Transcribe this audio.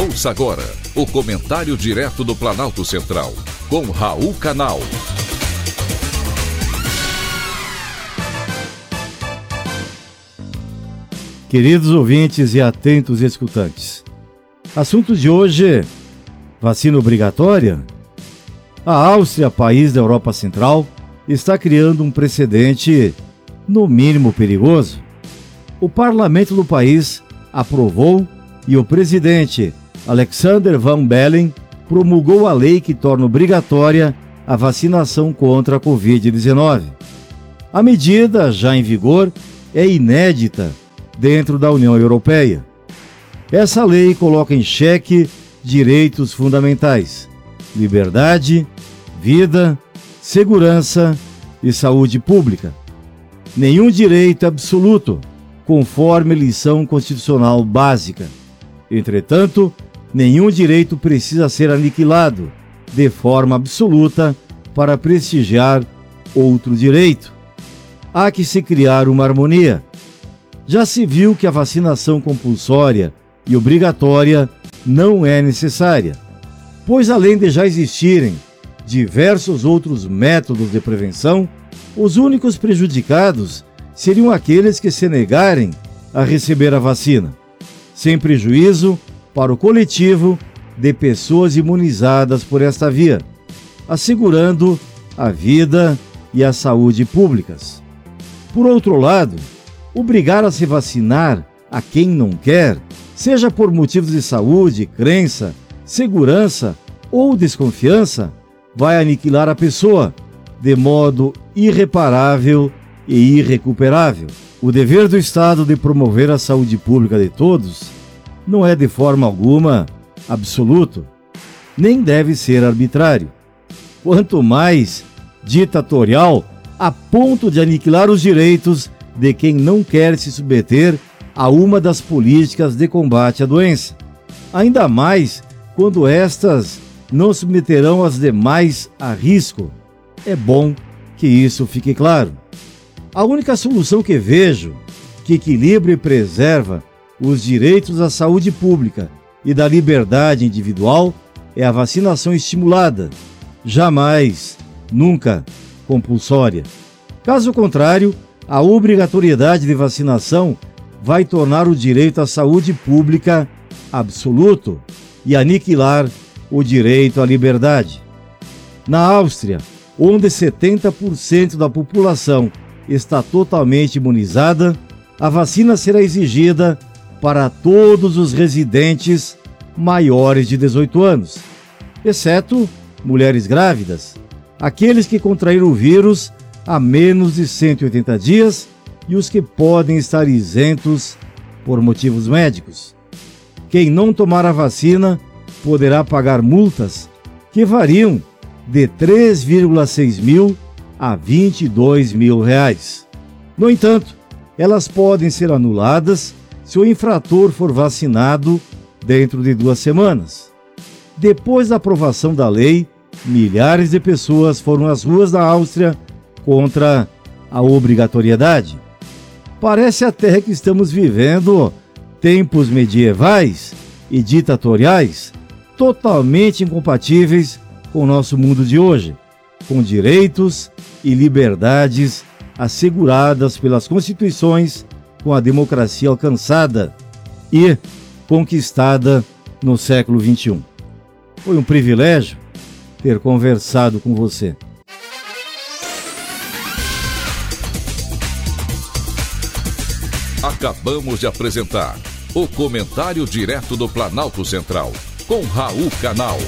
Ouça agora o comentário direto do Planalto Central, com Raul Canal. Queridos ouvintes e atentos escutantes, assunto de hoje: vacina obrigatória? A Áustria, país da Europa Central, está criando um precedente, no mínimo perigoso. O parlamento do país aprovou e o presidente Alexander Van Bellen promulgou a lei que torna obrigatória a vacinação contra a Covid-19. A medida, já em vigor, é inédita dentro da União Europeia. Essa lei coloca em xeque direitos fundamentais: liberdade, vida, segurança e saúde pública. Nenhum direito absoluto, conforme lição constitucional básica. Entretanto, nenhum direito precisa ser aniquilado de forma absoluta para prestigiar outro direito. Há que se criar uma harmonia. Já se viu que a vacinação compulsória e obrigatória não é necessária, pois além de já existirem diversos outros métodos de prevenção, os únicos prejudicados seriam aqueles que se negarem a receber a vacina, sem prejuízo para o coletivo de pessoas imunizadas por esta via, assegurando a vida e a saúde públicas. Por outro lado, obrigar a se vacinar a quem não quer, seja por motivos de saúde, crença, segurança ou desconfiança, vai aniquilar a pessoa de modo irreparável e irrecuperável. O dever do Estado de promover a saúde pública de todos não é de forma alguma absoluto, nem deve ser arbitrário. Quanto mais ditatorial, a ponto de aniquilar os direitos de quem não quer se submeter a uma das políticas de combate à doença. Ainda mais quando estas não submeterão as demais a risco. É bom que isso fique claro. A única solução que vejo que equilibra e preserva os direitos à saúde pública e da liberdade individual é a vacinação estimulada, jamais, nunca compulsória. Caso contrário, a obrigatoriedade de vacinação vai tornar o direito à saúde pública absoluto e aniquilar o direito à liberdade. Na Áustria, onde 70% da população está totalmente imunizada, a vacina será exigida para todos os residentes maiores de 18 anos, exceto mulheres grávidas, aqueles que contraíram o vírus há menos de 180 dias e os que podem estar isentos por motivos médicos. Quem não tomar a vacina poderá pagar multas que variam de 3,6 mil a 22 mil reais. No entanto, elas podem ser anuladas se o infrator for vacinado dentro de duas semanas. Depois da aprovação da lei, milhares de pessoas foram às ruas da Áustria contra a obrigatoriedade. Parece até que estamos vivendo tempos medievais e ditatoriais totalmente incompatíveis com o nosso mundo de hoje, com direitos e liberdades asseguradas pelas constituições com a democracia alcançada e conquistada no século XXI. Foi um privilégio ter conversado com você. Acabamos de apresentar o Comentário Direto do Planalto Central, com Raul Canal.